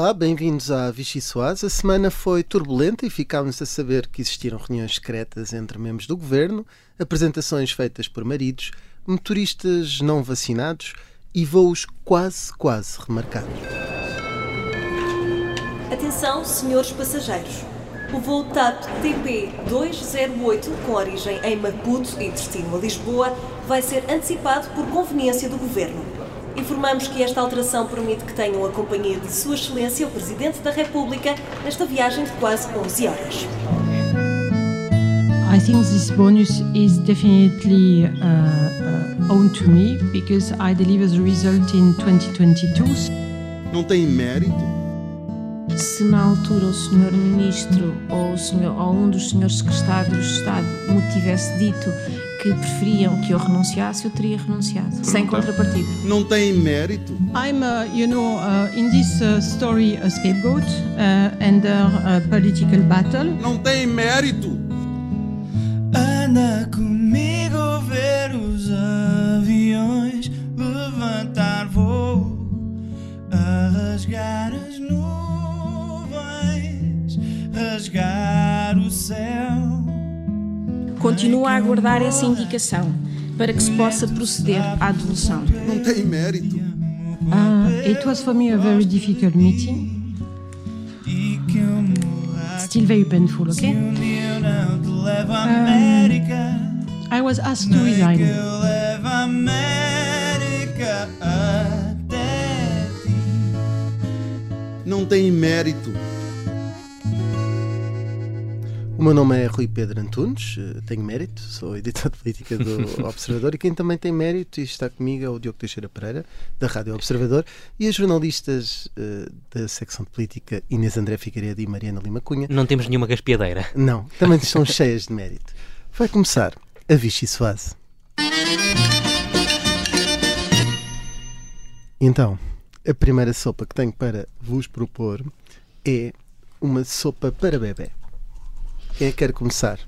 Olá, bem-vindos à Vichy Soaz. A semana foi turbulenta e ficámos a saber que existiram reuniões secretas entre membros do governo, apresentações feitas por maridos, motoristas não vacinados e voos quase, quase remarcados. Atenção, senhores passageiros. O voo TAP TP208, com origem em Maputo e destino a Lisboa, vai ser antecipado por conveniência do Governo. Informamos que esta alteração permite que tenham a companhia de Sua Excelência, o Presidente da República, nesta viagem de quase 11 horas. I think this bonus is definitely uh, uh, owed to me because I delivered the result in 2022. Não tem mérito? Se na altura o senhor ministro ou, o senhor, ou um dos senhores secretários de Estado me tivesse dito que preferiam que eu renunciasse, eu teria renunciado, sem contrapartida. Não tem mérito? I'm, uh, you know, uh, in this uh, story a scapegoat uh, under a political battle. Não tem mérito? Anda comigo ver os aviões levantar voo, a rasgar as nuvens, rasgar o céu. Continuo a aguardar essa indicação para que se possa proceder à devolução. Não tem mérito? Uh, it was for me a very difficult meeting, still very painful, okay? um. I was asked to resign. eu levo a América até ti. Não tem mérito? O meu nome é Rui Pedro Antunes, eh, tenho mérito, sou editor de política do Observador e quem também tem mérito e está comigo é o Diogo Teixeira Pereira, da Rádio Observador, e as jornalistas eh, da secção de política Inês André Figueiredo e Mariana Lima Cunha. Não temos nenhuma gaspiadeira. Não, também são cheias de mérito. Vai começar a Vichy Soase. Então, a primeira sopa que tenho para vos propor é uma sopa para bebê. Quem é que quer começar?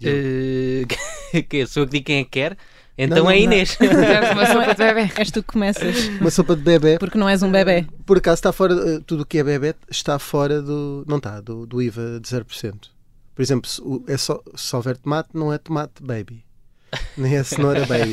Eh, que sou eu que digo quem é que quer? Então Não, é não, Inês. uma sopa de bebê. És tu que começas, Uma sopa de bebê. porque não és um bebê. Por acaso está fora, eh, tudo o que é bebê está fora do, não está, do, do IVA de 0%. Por exemplo, se, é só, se houver tomate, não é tomate baby. Nem é cenoura baby.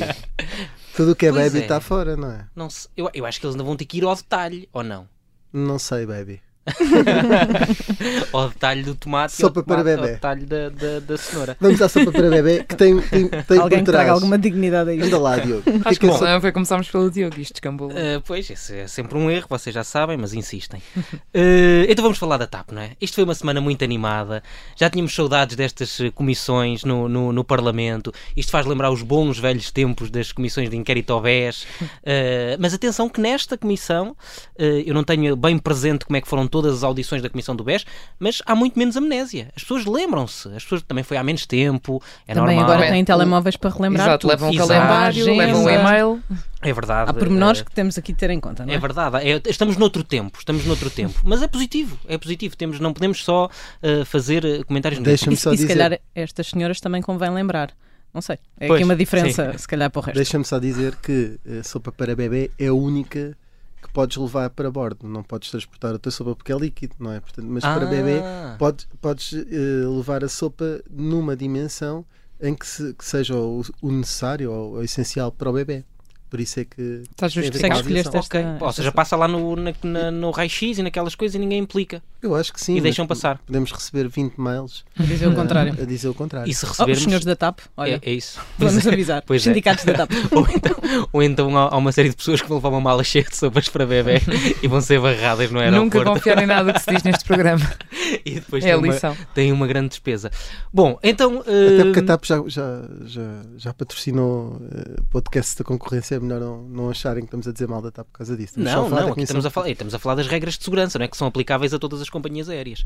Tudo o que é Pois baby é. está fora, não é? Não eu, eu acho que eles ainda vão ter que ir ao detalhe, ou não? Não sei, baby. Ao detalhe do tomate Sopa e ao, tomate, para bebé. ao detalhe da, da, da cenoura. Vamos à sopa para bebê que tem, tem, tem Alguém por que traga alguma dignidade a isto. Anda lá, Diogo. É Acho que que é bom. sopa- Não, foi começámos pelo Diogo, isto descambou. Eh, pois, esse é sempre um erro, vocês já sabem, mas insistem. Eh, então vamos falar da TAP, não é? Isto foi uma semana muito animada, já tínhamos saudades destas eh, comissões no, no, no Parlamento, isto faz lembrar os bons velhos tempos das comissões de inquérito ao BES, Eh, mas atenção que nesta comissão, eu não tenho bem presente como é que foram todas as audições da comissão do BES, mas há muito menos amnésia. As pessoas lembram-se, as pessoas também foi há menos tempo, é Também normal. agora têm telemóveis para relembrar Exato, tudo. levam um calendário, levam um e-mail. É verdade. Há pormenores eh, que temos aqui de ter em conta, não é? É verdade, é- estamos noutro tempo, estamos noutro tempo, mas é positivo, é positivo, temos, não podemos só eh, fazer eh, comentários Deixa-me E, só e se dizer, calhar estas senhoras também convém lembrar. Não sei. É Pois, aqui uma diferença, se calhar, para o resto. deixa-me só dizer que a sopa para bebê é a única que podes levar para bordo. Não podes transportar a tua sopa porque é líquido, não é? Portanto, mas para Ah. bebê Podes, podes eh, levar a sopa numa dimensão em que, se- que seja o, o necessário ou o essencial para o bebê. Por isso é que. Está a justificado. com a Consegues escolher aviação. esta- Ok, ou seja, passa lá no, na- na- no raio-x e naquelas coisas e ninguém implica. Eu acho que sim. E deixam passar. Podemos receber 20 mails A dizer o contrário. a dizer o contrário. E se Oh, os recebermos. senhores da TAP, olha, é, é isso. vamos é. avisar. Pois Os é. sindicatos da TAP. Ou então, ou então há, há uma série de pessoas que vão levar uma mala cheia de sopas para bebê e vão ser barradas no aeroporto. Nunca confiar em nada que se diz neste programa. E depois É a tem, uma, lição. tem uma grande despesa. Bom, então. Até porque a hum, TAP já, já, já, já patrocinou eh, podcasts da concorrência. É melhor não, não acharem que estamos a dizer mal da TAP por causa disso. Estamos Não, não, aqui estamos a, falar, estamos a falar das regras de segurança, não é? Que são aplicáveis a todas as companhias aéreas.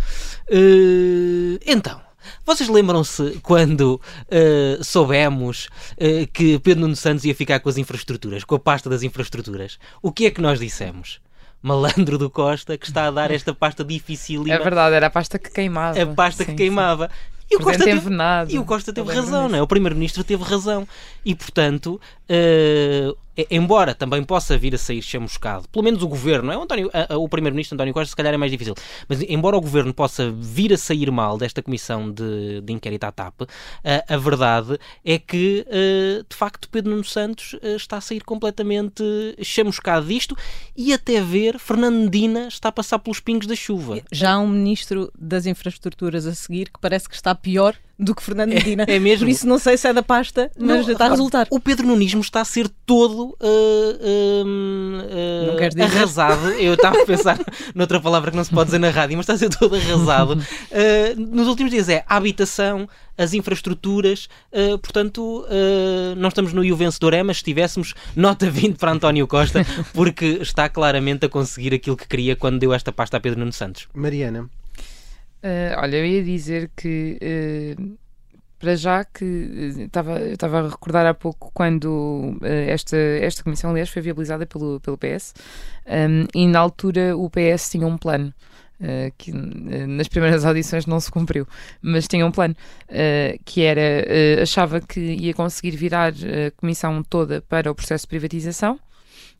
Eh, então, vocês lembram-se quando eh, soubemos eh, que Pedro Nuno Santos ia ficar com as infraestruturas, com a pasta das infraestruturas? O que é que nós dissemos? Malandro do Costa que está a dar esta pasta dificílima, É verdade, era a pasta que queimava. a pasta Sim, que queimava. E o, Costa teve, envenenado. e o Costa teve razão, não é? O Primeiro-Ministro teve razão. E, portanto, eh, embora também possa vir a sair chamuscado, pelo menos o governo, é? o, António- a- a- o primeiro-ministro António Costa se calhar é mais difícil, mas embora o governo possa vir a sair mal desta comissão de, de inquérito à TAP, a, verdade é que eh, de facto Pedro Nuno Santos eh, está a sair completamente chamuscado disto e até ver Fernando Medina está a passar pelos pingos da chuva. Já há um ministro das infraestruturas a seguir que parece que está pior do que Fernando Medina. é mesmo? Por isso não sei se é da pasta, mas Não, está a repara, resultar. O Pedro Nunismo está a ser todo uh, um, uh, Não queres dizer? arrasado. Eu estava a pensar noutra palavra que não se pode dizer na rádio, mas está a ser todo arrasado. Uh, nos últimos dias é a habitação, as infraestruturas, uh, portanto, uh, não estamos no E o vencedor é, mas se estivéssemos, nota 20 para António Costa, porque está claramente a conseguir aquilo que queria quando deu esta pasta a Pedro Nuno Santos. Mariana, Eh, olha, eu ia dizer que eh, para já que estava eu estava a recordar há pouco quando eh, esta, esta comissão, aliás, foi viabilizada pelo, pelo PS um, e na altura o PS tinha um plano. que nas primeiras audições não se cumpriu, mas tinha um plano que era achava que ia conseguir virar a comissão toda para o processo de privatização.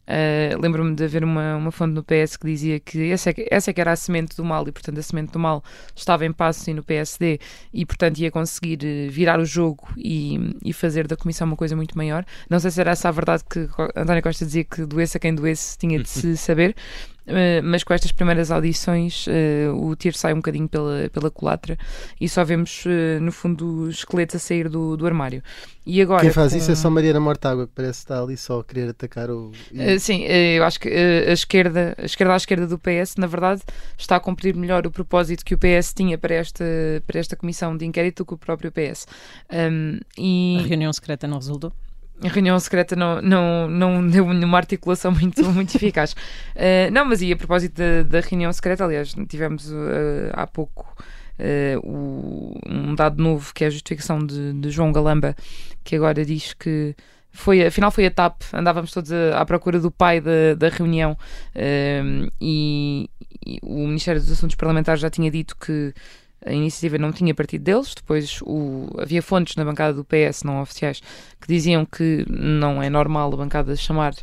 Uh, Lembro-me de haver uma, uma fonte no PS que dizia que essa é, que essa é que era a semente do mal e, portanto, a semente do mal estava em passo e no PSD e, portanto, ia conseguir eh, virar o jogo e, e fazer da comissão uma coisa muito maior. Não sei se era essa a verdade que António Costa dizia que doesse a quem doesse tinha de se saber, mas com estas primeiras audições eh, o tiro sai um bocadinho pela, pela culatra e só vemos, eh, no fundo, os esqueletos a sair do, do armário. E agora, quem faz com- isso é só Mariana Mortágua, que parece estar ali só a querer atacar o. Uh, sim, uh, eu acho que uh, a esquerda, a esquerda à esquerda do PS, na verdade, está a cumprir melhor o propósito que o PS tinha para esta, para esta comissão de inquérito do que o próprio PS. Um, e A reunião secreta não resultou. A reunião secreta não, não, não deu nenhuma articulação muito, muito eficaz. Uh, não, mas e a propósito da, da reunião secreta, aliás, tivemos uh, há pouco uh, o- um dado novo que é a justificação de, de João Galamba, que agora diz que foi, afinal foi a TAP, andávamos todos a- à procura do pai da, da reunião e, e o Ministério dos Assuntos Parlamentares já tinha dito que a iniciativa não tinha partido deles, depois o- havia fontes na bancada do PS, não oficiais, que diziam que não é normal a bancada chamar.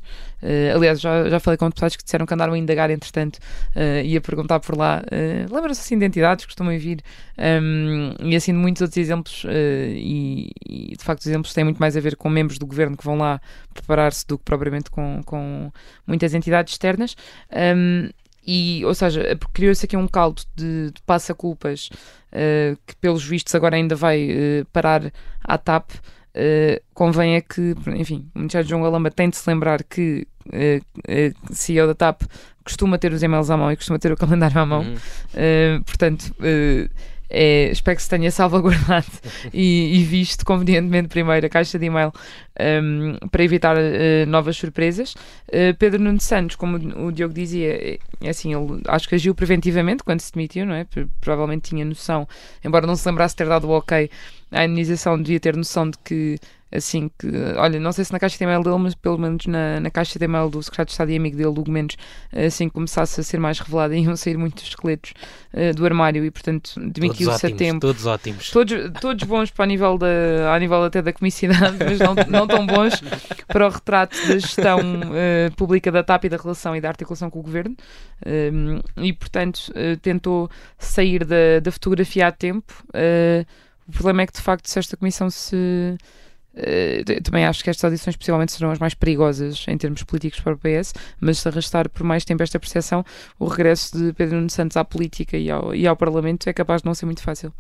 eh, aliás, já, já falei com deputados que disseram que andaram a indagar, entretanto, eh, e a perguntar por lá. eh, Lembram-se assim de entidades que costumam vir, um, e assim de muitos outros exemplos, eh, e, e, de facto os exemplos têm muito mais a ver com membros do governo que vão lá preparar-se do que propriamente com, com muitas entidades externas. Um, e, ou seja, criou-se aqui um caldo de, de passa-culpas eh, que, pelos vistos, agora ainda vai eh, parar à TAP. Eh, convém é que, enfim, o Ministério João Galamba tem de se lembrar que eh, CEO da TAP costuma ter os e-mails à mão e costuma ter o calendário à mão. Uhum. Uh, portanto, uh, é, espero que se tenha salvaguardado e, e visto convenientemente primeiro a caixa de e-mail um, para evitar uh, novas surpresas. Uh, Pedro Nuno Santos, como o Diogo dizia, é, é assim, ele acho que agiu preventivamente quando se demitiu, não é? Provavelmente tinha noção, embora não se lembrasse ter dado o ok à indenização, devia ter noção de que assim que, olha, não sei se na caixa de e-mail dele, mas pelo menos na, na caixa de e-mail do secretário de Estado e amigo dele, Hugo Mendes, assim que começasse a ser mais revelado, iam sair muitos esqueletos eh, do armário e, portanto, demitiu-se a tempo. todos ótimos. Todos, todos bons para o nível, da, ao nível até da comicidade, mas não, não tão bons para o retrato da gestão eh, pública da TAP e da relação e da articulação com o governo. Um, e, portanto, tentou sair da, da fotografia a tempo. O problema é que, de facto, se esta comissão se. Eu também acho que estas audições possivelmente serão as mais perigosas em termos políticos para o PS, mas se arrastar por mais tempo esta percepção, o regresso de Pedro Nuno Santos à política e ao, e ao Parlamento é capaz de não ser muito fácil.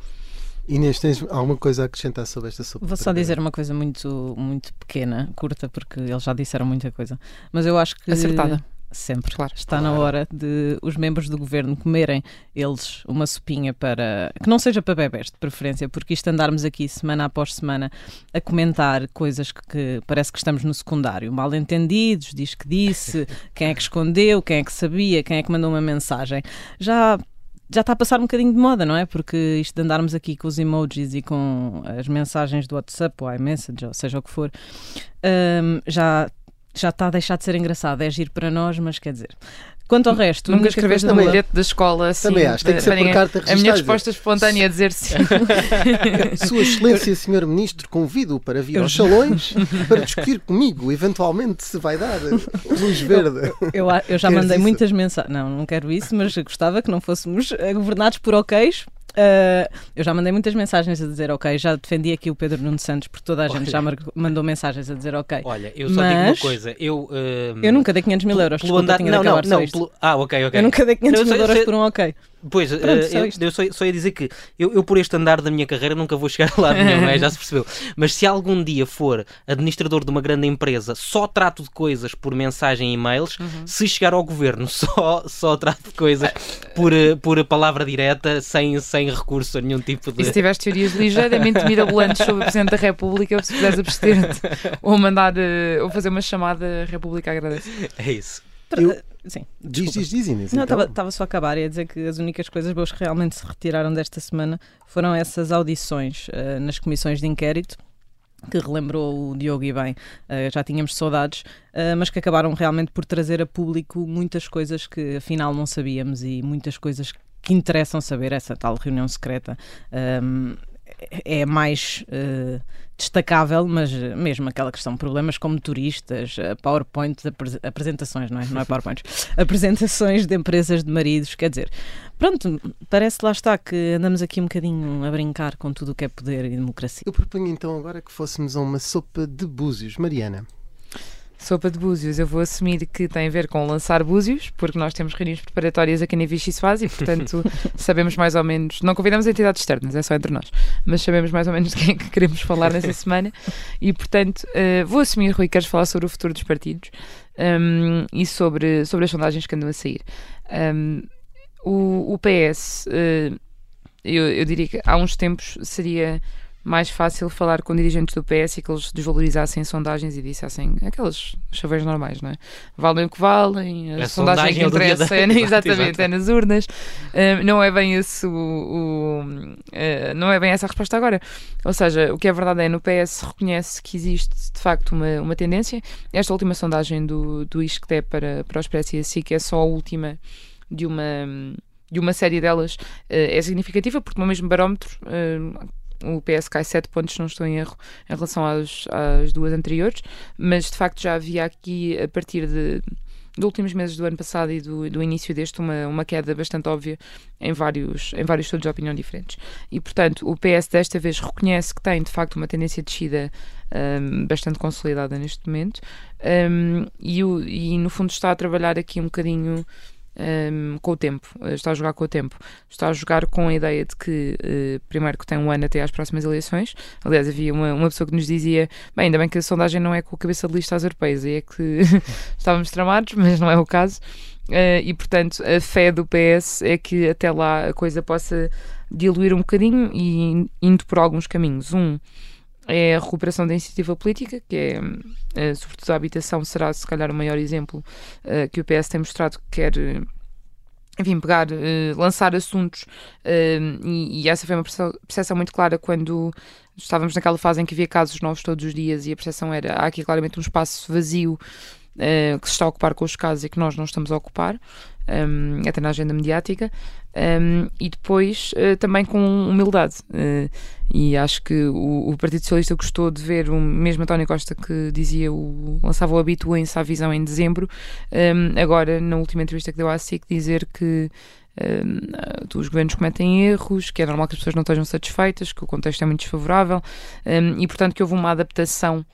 Inês, tens alguma coisa a acrescentar sobre esta sopa? Vou só dizer uma coisa muito, muito pequena, curta, porque eles já disseram muita coisa. Mas eu acho que. Acertada. Sempre. Claro. Está na hora de os membros do governo comerem eles uma sopinha para. que não seja para bebés, de preferência, porque isto andarmos aqui semana após semana a comentar coisas que, que parece que estamos no secundário. Mal entendidos, diz que disse, quem é que escondeu, quem é que sabia, quem é que mandou uma mensagem. Já já está a passar um bocadinho de moda, não é? Porque isto de andarmos aqui com os emojis e com as mensagens do WhatsApp ou iMessage, ou seja o que for, hum, já, já está a deixar de ser engraçado. É giro para nós, mas quer dizer, Quanto ao resto, Nunca escreveste boa- bilhete da escola assim. Também acho, tem que ser por carta A minha resposta espontânea é dizer sim. Sua Excelência, Senhor Ministro, convido-o para vir aos salões para discutir comigo, eventualmente, se vai dar luz verde. Eu, eu já Queres mandei isso? muitas mensagens. Não, não quero isso, mas gostava que não fôssemos eh, governados por OKs. Eh, eu já mandei muitas mensagens a dizer ok, já defendi aqui o Pedro Nuno Santos porque toda a gente Olha. já mandou mensagens a dizer ok. Olha, eu só digo uma Mas- coisa. Eu, hum, Eu nunca dei 500 mil euros, pelo andar- não, não, pelo- Ah, ok, ok. Eu nunca dei 500 Eu mil sei- euros sei- por um ok. Pois, Pronto, eh, só eu, eu só, só ia dizer que eu, eu, por este andar da minha carreira, nunca vou chegar lado nenhum, é? já se percebeu. Mas se algum dia for administrador de uma grande empresa, só trato de coisas por mensagem e e-mails. Uhum. Se chegar ao governo, só, só trato de coisas por, eh, por palavra direta, sem, sem recurso a nenhum tipo de. E se tiveres teorias ligeiramente mirabolantes sobre o Presidente da República, se puderes abster-te ou mandar eh, ou fazer uma chamada, a República agradece. É isso. Para- Eu- Sim. Diz, diz, diz, Inês. Não, então. estava só a acabar e a dizer que as únicas coisas boas que realmente se retiraram desta semana foram essas audições eh, nas comissões de inquérito. Que relembrou o Diogo e bem, eh, já tínhamos saudades, eh, mas que acabaram realmente por trazer a público muitas coisas que afinal não sabíamos e muitas coisas que interessam saber. Essa tal reunião secreta ehm, é mais eh, destacável, mas mesmo aquela questão, problemas como turistas, eh, PowerPoint, apres- apresentações, não é? Não é PowerPoint, apresentações de empresas de maridos, quer dizer, pronto, parece lá está que andamos aqui um bocadinho a brincar com tudo o que é poder e democracia. Eu proponho então agora que fôssemos a uma sopa de búzios. Mariana. Sopa de búzios, eu vou assumir que tem a ver com lançar búzios, porque nós temos reuniões preparatórias aqui na Vichy faz e, portanto, sabemos mais ou menos. Não convidamos entidades externas, é só entre nós, mas sabemos mais ou menos de quem é que queremos falar nessa semana e, portanto, eh, vou assumir, Rui, queres falar sobre o futuro dos partidos hum, e sobre, sobre as sondagens que andam a sair. Hum, o, o PS, eh, eu, eu diria que há uns tempos seria mais fácil falar com dirigentes do PS e que eles desvalorizassem sondagens e dissessem aquelas chaveiros normais, não é? Valem o que valem, a, A sondagem, sondagem que é interessa é, Exato, exatamente, é nas urnas. Uh, não é bem esse o, o, uh, não é bem essa a resposta agora. Ou seja, o que é verdade é no PS reconhece que existe de facto uma, uma tendência. Esta última sondagem do, do ISCTE para, para o Expresso e a SIC é só a última de uma de uma série delas uh, é significativa porque no mesmo barómetro uh, o PS cai 7 pontos, não estou em erro, em relação às, às duas anteriores, mas de facto já havia aqui, a partir de, dos últimos meses do ano passado e do, do início deste, uma, uma queda bastante óbvia em vários, em vários estudos de opinião diferentes. E, portanto, o PS desta vez reconhece que tem, de facto, uma tendência de descida um, bastante consolidada neste momento um, e, o, e, no fundo, está a trabalhar aqui um bocadinho um, com o tempo, uh, está a jogar com o tempo, está a jogar com a ideia de que, uh, primeiro, que tem um ano até às próximas eleições. Aliás, havia uma, uma pessoa que nos dizia: bem, ainda bem que a sondagem não é com a cabeça de lista às europeias, e é que estávamos tramados, mas não é o caso. Uh, e portanto, a fé do PS é que até lá a coisa possa diluir um bocadinho e indo por alguns caminhos. Um é a recuperação da iniciativa política, que é, uh, sobretudo a habitação, será se calhar o maior exemplo uh, que o PS tem mostrado que quer. Uh, enfim, pegar, lançar assuntos, e, e, essa foi uma percepção muito clara quando estávamos naquela fase em que havia casos novos todos os dias e a percepção era há aqui claramente um espaço vazio que se está a ocupar com os casos e que nós não estamos a ocupar, até na agenda mediática, um, e depois uh, também com humildade. Uh, e acho que o, o, Partido Socialista gostou de ver o mesmo António Costa que dizia o, lançava o habituem-se à visão em dezembro, um, agora na última entrevista que deu à SIC dizer que um, os governos cometem erros, que é normal que as pessoas não estejam satisfeitas, que o contexto é muito desfavorável e, portanto, que houve uma adaptação.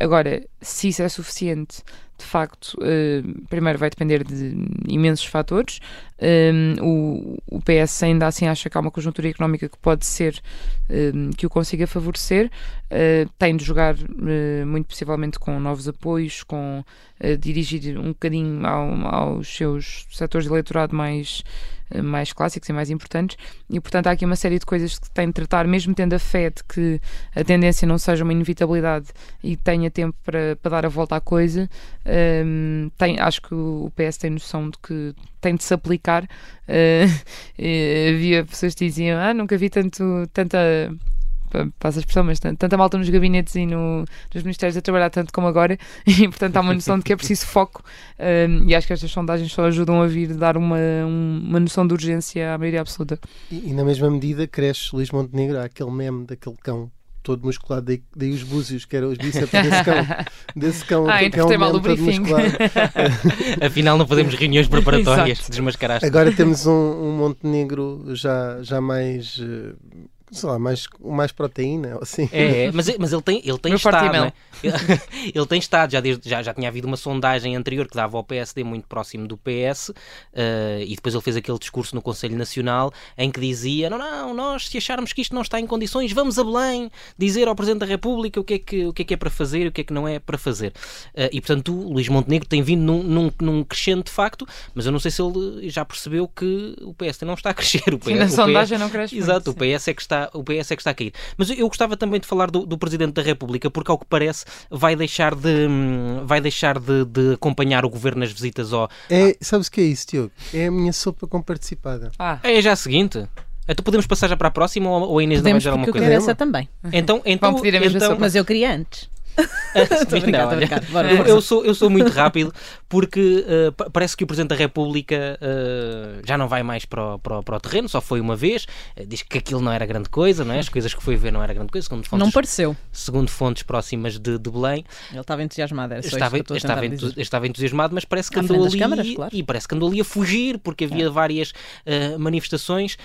Agora, se isso é suficiente, de facto, uh, primeiro vai depender de imensos fatores. Um, o, o, PS ainda assim acha que há uma conjuntura económica que pode ser um, que o consiga favorecer. Uh, tem de jogar uh, muito possivelmente com novos apoios, com dirigir um bocadinho ao, aos seus setores de eleitorado mais mais clássicos e mais importantes, e portanto há aqui uma série de coisas que tem de tratar, mesmo tendo a fé de que a tendência não seja uma inevitabilidade e tenha tempo para, para dar a volta à coisa. Um, tem, acho que o PS tem noção de que tem de se aplicar. Uh, havia pessoas que diziam: Ah, nunca vi tanto, tanta passa a expressão, mas tan- tanta malta nos gabinetes e no- nos ministérios a trabalhar tanto como agora, e portanto há uma noção de que é preciso foco, um, e acho que estas sondagens só ajudam a vir dar uma, um- uma noção de urgência à maioria absoluta. E, e na mesma medida cresce Luís Montenegro, há aquele meme daquele cão todo musculado, daí, daí os búzios, que eram os bíceps desse cão. Desse cão, Ah, que é um mal o briefing. Afinal, não fazemos reuniões preparatórias, desmascaraste. Agora temos um, um Montenegro já, já mais, eh, sei lá, mais, mais proteína, ou assim. É, é, mas, mas ele tem, ele tem Meu estado, Fortimel. não é? ele tem estado, já, desde, já, já tinha havido uma sondagem anterior que dava ao PSD muito próximo do PS eh, e depois ele fez aquele discurso no Conselho Nacional em que dizia, não, não, nós se acharmos que isto não está em condições, vamos a Belém dizer ao Presidente da República o que é que, o que, é, que é para fazer e o que é que não é para fazer. Eh, e portanto o Luís Montenegro tem vindo num, num, num crescente de facto, mas eu não sei se ele já percebeu que o PSD não está a crescer. O PS, E na o PS sondagem não cresce muito, Exato, o sim. PS, é que está, o PS é que está a cair. Mas eu gostava também de falar do, do Presidente da República, porque ao que parece vai deixar de, hum, vai deixar de, de acompanhar o Governo nas visitas ao... É, sabes o que é isso, Tiago? É a minha sopa com participada. Ah, É já a seguinte? Então podemos passar já para a próxima ou a Inês Podemos, não vai porque dizer eu alguma quero coisa? essa também. Então, então, Vão pedir a mesma então, sopa. Mas eu queria antes. Brincar, Não, olha. Bora, eu, eu sou, eu sou muito rápido porque uh, pa- parece que o Presidente da República uh, já não vai mais para o, para, o, para o terreno, só foi uma vez. Uh, diz que aquilo não era grande coisa, não é? as coisas que foi ver não era grande coisa, segundo fontes, Não pareceu. segundo fontes próximas de, de Belém. Ele estava entusiasmado, era só estava, estava, tentar entu- estava entusiasmado, mas parece que andou ali câmaras, claro. É. e parece que andou ali a fugir porque havia várias uh, manifestações,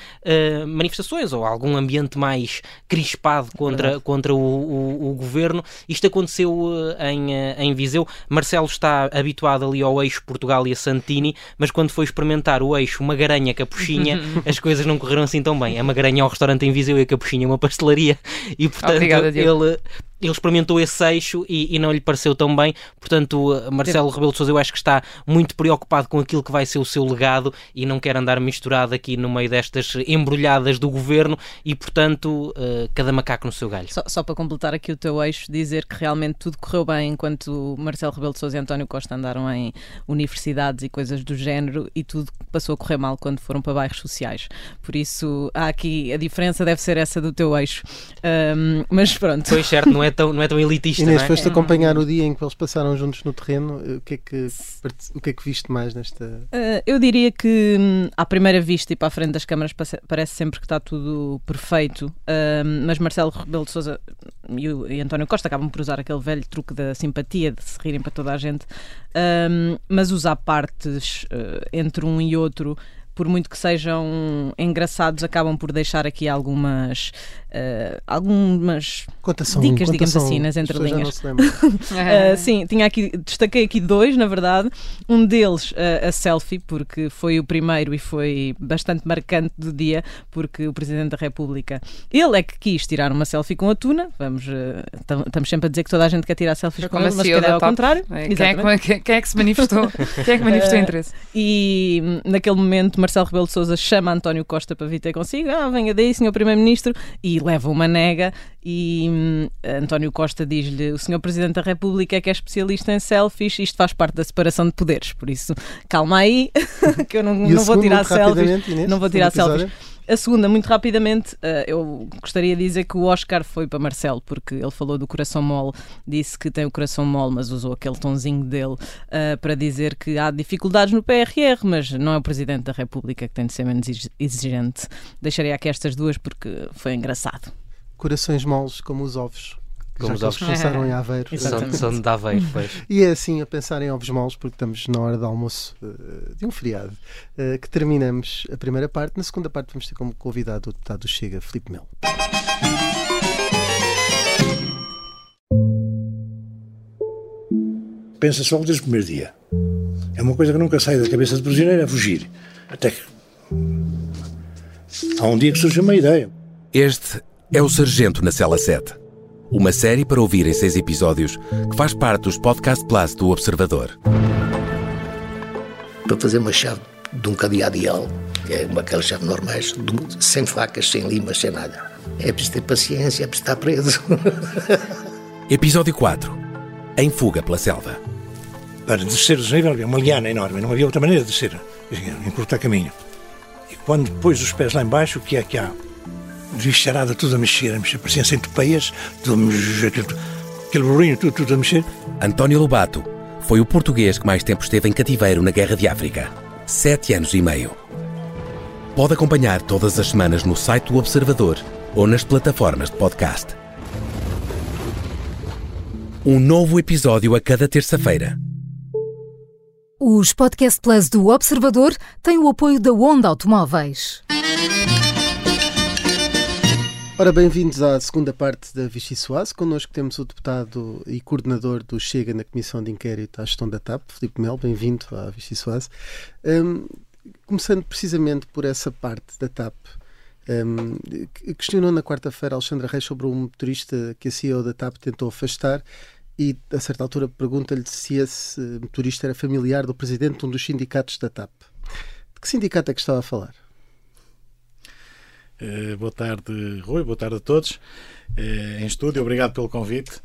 manifestações ou algum ambiente mais crispado contra, contra o, o- o governo. Isto aconteceu uh, em, uh, em Viseu. Marcelo está habituado ali ao eixo Portugal e a Santini, mas quando foi experimentar o eixo uma garanha capuchinha, as coisas não correram assim tão bem. A Magaranha é um restaurante em Viseu e a capuchinha é uma pastelaria e portanto Obrigada, ele ele experimentou esse eixo e, e não lhe pareceu tão bem. Portanto, uh, Marcelo Rebelo de Sousa eu acho que está muito preocupado com aquilo que vai ser o seu legado e não quer andar misturado aqui no meio destas embrulhadas do governo e, portanto, uh, cada macaco no seu galho. Só, só para completar aqui o teu eixo, dizer que realmente tudo correu bem enquanto Marcelo Rebelo de Sousa e António Costa andaram em universidades e coisas do género e tudo passou a correr mal quando foram para bairros sociais. Por isso, há aqui a diferença deve ser essa do teu eixo. Ahm, mas pronto. Pois certo, não é tão, não é tão elitista, Inês, não é? foste acompanhar o dia em que eles passaram juntos no terreno. O que é que, o que, é que viste mais nesta. Uh, eu diria que hum, à primeira vista e para a frente das câmaras parece sempre que está tudo perfeito, hum, mas Marcelo Rebelo de Sousa e, e António Costa acabam por usar aquele velho truque da simpatia, de se rirem para toda a gente, hum, mas os partes uh, entre um e outro por muito que sejam engraçados, acabam por deixar aqui algumas, uh, algumas um, Dicas, conta digamos assim, nas entrelinhas. Uh, sim, tinha aqui, destaquei aqui dois, na verdade. Um deles, uh, a selfie, porque foi o primeiro e foi bastante marcante do dia, porque o Presidente da República, ele é que quis tirar uma selfie com a tuna. Vamos, uh, tam- estamos sempre a dizer que toda a gente quer tirar selfies com ele, a mas se calhar é ao TAP. contrário. É, Quem é, Exatamente. que, quem é que se manifestou? Quem é que manifestou interesse? E hum, naquele momento Marcelo Rebelo de Sousa chama António Costa para vir ter consigo. Ah, venha daí, senhor Primeiro-Ministro. E leva uma nega. E hum, António Costa diz-lhe: o senhor Presidente da República é que é especialista em selfies. Isto faz parte da separação de poderes. Por isso, calma aí, que eu não, não vou tirar selfies. rapidamente, Inês, Não vou tirar selfies. A segunda, muito rapidamente, eh, eu gostaria de dizer que o Oscar foi para Marcelo, porque ele falou do coração mole, disse que tem o coração mole, mas usou aquele tonzinho dele eh, para dizer que há dificuldades no PRR, mas não é o Presidente da República que tem de ser menos exi- exigente. Deixaria aqui estas duas porque foi engraçado. Corações moles como os ovos. Como já os que eles começaram em Aveiro. São, Exatamente. são de Aveiro, pois. E é assim a pensar em ovos moles, porque estamos na hora de almoço eh, de um feriado, eh, que terminamos a primeira parte. Na segunda parte vamos ter como convidado o deputado do Chega, Filipe Melo. pensa só desde o primeiro dia. É uma coisa que nunca sai da cabeça do prisioneiro, é fugir. Até que há um dia que surge uma ideia. Este é o Sargento na Cela 7. Uma série para ouvir em seis episódios que faz parte dos Podcast Plus do Observador. Para fazer uma chave de um cadeado ideal, que é uma aquelas chaves normais, sem facas, sem limas, sem nada. É preciso ter paciência, é preciso estar preso. Episódio 4. Em fuga pela selva. Para descer o desnível havia uma liana enorme, não havia outra maneira de descer, encurtar caminho. E quando pôs os pés lá embaixo, o que é que há? Bicharada, tudo a mexer, a mexer. Pareciam centopeias, tudo a mexer. Aquele burrinho, tudo, tudo a mexer. António Lobato foi o português que mais tempo esteve em cativeiro na Guerra de África. Sete anos e meio. Pode acompanhar todas as semanas no site do Observador ou nas plataformas de podcast. Um novo episódio a cada terça-feira. Os Podcast Plus do Observador têm o apoio da Onda Automóveis. Ora, bem-vindos à segunda parte da Vichy Soase. Connosco temos o deputado e coordenador do Chega na Comissão de Inquérito à Gestão da TAP, Filipe Mel. Bem-vindo à Vichy Soase. Um, começando precisamente por essa parte da TAP, um, questionou na quarta-feira Alexandra Reis sobre um motorista que a CEO da TAP tentou afastar e, a certa altura, pergunta-lhe se esse motorista era familiar do presidente de um dos sindicatos da TAP. De que sindicato é que estava a falar? Uh, boa tarde, Rui, boa tarde a todos uh, em estúdio, obrigado pelo convite.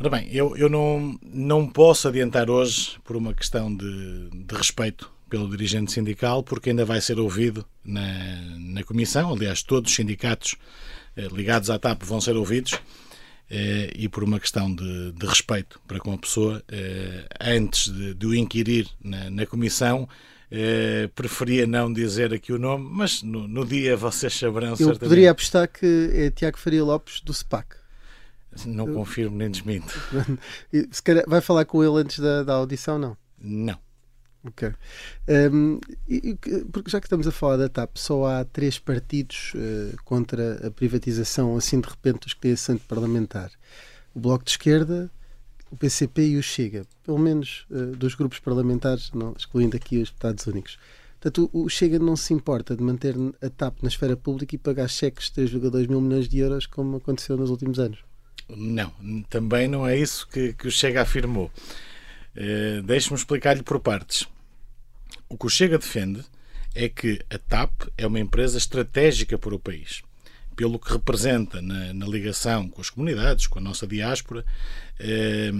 Ora bem, eu, eu não, não posso adiantar hoje por uma questão de, de respeito pelo dirigente sindical, porque ainda vai ser ouvido na, na comissão. Aliás, todos os sindicatos uh, ligados à TAP vão ser ouvidos. e por uma questão de, de, respeito para com a pessoa, antes de, de o inquirir na, na comissão, Uh, preferia não dizer aqui o nome, mas no, no dia vocês saberão Eu certamente. poderia apostar que é Tiago Faria Lopes do SPAC. Não Eu... confirmo nem desminto. Calhar, vai falar com ele antes da, da audição, não? Não. Ok. Um, e, porque já que estamos a falar da TAP, só há três partidos uh, contra a privatização, assim de repente, dos que têm assento parlamentar: o Bloco de Esquerda, o PCP e o Chega, pelo menos uh, dos grupos parlamentares, não, excluindo aqui os deputados únicos. Portanto, o, Chega não se importa de manter a TAP na esfera pública e pagar cheques de 3,2 mil milhões de euros, como aconteceu nos últimos anos. Não, também não é isso que, que o Chega afirmou. Uh, Deixe-me explicar-lhe por partes. O que o Chega defende é que a TAP é uma empresa estratégica para o país pelo que representa na, na, ligação com as comunidades, com a nossa diáspora, eh,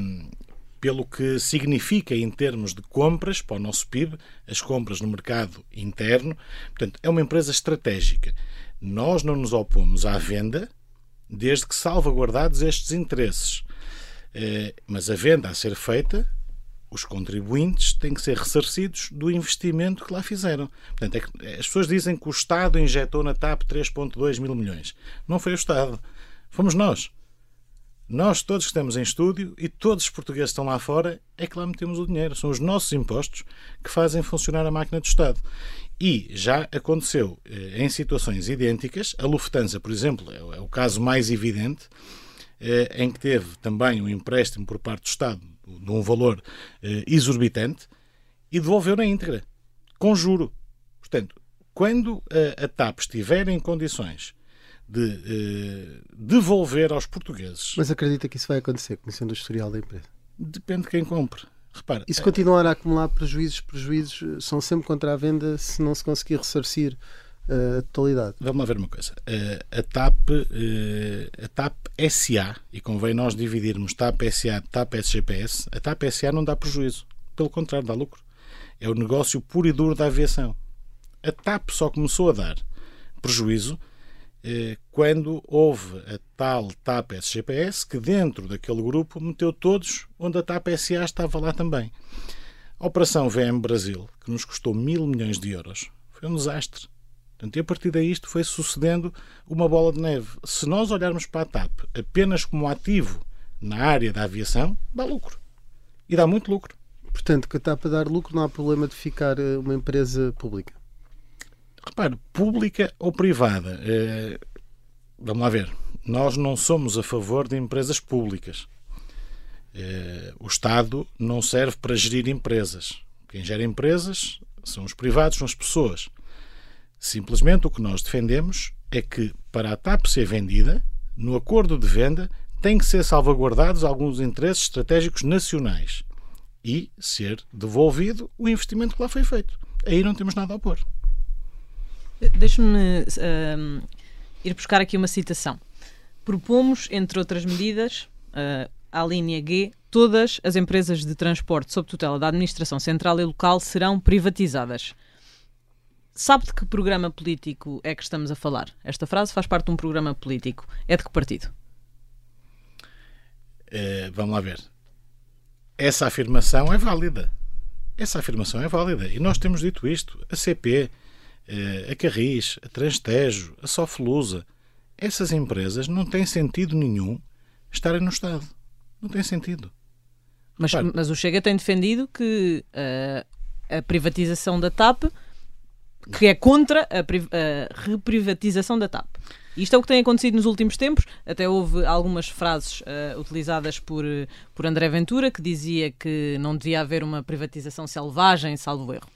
pelo que significa em termos de compras para o nosso PIB, as compras no mercado interno. Portanto, é uma empresa estratégica. Nós não nos opomos à venda, desde que salvaguardados estes interesses. Eh, mas a venda a ser feita os contribuintes têm que ser ressarcidos do investimento que lá fizeram. Portanto, é que, as pessoas dizem que o Estado injetou na TAP 3,2 mil milhões. Não foi o Estado. Fomos nós. Nós todos que estamos em estúdio e todos os portugueses que estão lá fora é que lá metemos o dinheiro. São os nossos impostos que fazem funcionar a máquina do Estado. E já aconteceu eh, em situações idênticas. A Lufthansa, por exemplo, é o caso mais evidente, eh, em que teve também um empréstimo por parte do Estado de um valor eh, exorbitante e devolveu na íntegra, com juro. Portanto, quando a, a TAP estiver em condições de eh, devolver aos portugueses. Mas acredita que isso vai acontecer, conhecendo o historial da empresa? Depende de quem compre. Repara, e se continuar a acumular prejuízos, prejuízos são sempre contra a venda se não se conseguir ressarcir a totalidade. Vamos lá ver uma coisa. A TAP, a TAP SA, e convém nós dividirmos TAP SA TAP SGPS, a TAP SA não dá prejuízo. Pelo contrário, dá lucro. É o negócio puro e duro da aviação. A TAP só começou a dar prejuízo quando houve a tal TAP SGPS, que dentro daquele grupo meteu todos onde a TAP SA estava lá também. A Operação VM Brasil, que nos custou mil milhões de euros, foi um desastre. Portanto, e a partir daí isto foi sucedendo uma bola de neve. Se nós olharmos para a TAP apenas como ativo na área da aviação, dá lucro. E dá muito lucro. Portanto, que a TAP a dar lucro não há problema de ficar uma empresa pública. Repare, pública ou privada. Eh, vamos lá ver. Nós não somos a favor de empresas públicas. Eh, o Estado não serve para gerir empresas. Quem gera empresas são os privados, são as pessoas. Simplesmente o que nós defendemos é que, para a TAP ser vendida, no acordo de venda tem que ser salvaguardados alguns interesses estratégicos nacionais e ser devolvido o investimento que lá foi feito. Aí não temos nada a opor. Deixe-me uh, ir buscar aqui uma citação. Propomos, entre outras medidas, uh, à linha G, todas as empresas de transporte sob tutela da Administração Central e Local serão privatizadas. Sabe de que programa político é que estamos a falar? Esta frase faz parte de um programa político. É de que partido? Eh, vamos lá ver. Essa afirmação é válida. Essa afirmação é válida. E nós temos dito isto. A CP, eh, a Carris, a Transtejo, a Soflusa, essas empresas não têm sentido nenhum estarem no Estado. Não tem sentido. Mas, mas o Chega tem defendido que uh, a privatização da TAP, que é contra a, a reprivatização da TAP. Isto é o que tem acontecido nos últimos tempos. Até houve algumas frases uh, utilizadas por, por André Ventura que dizia que não devia haver uma privatização selvagem, salvo erro.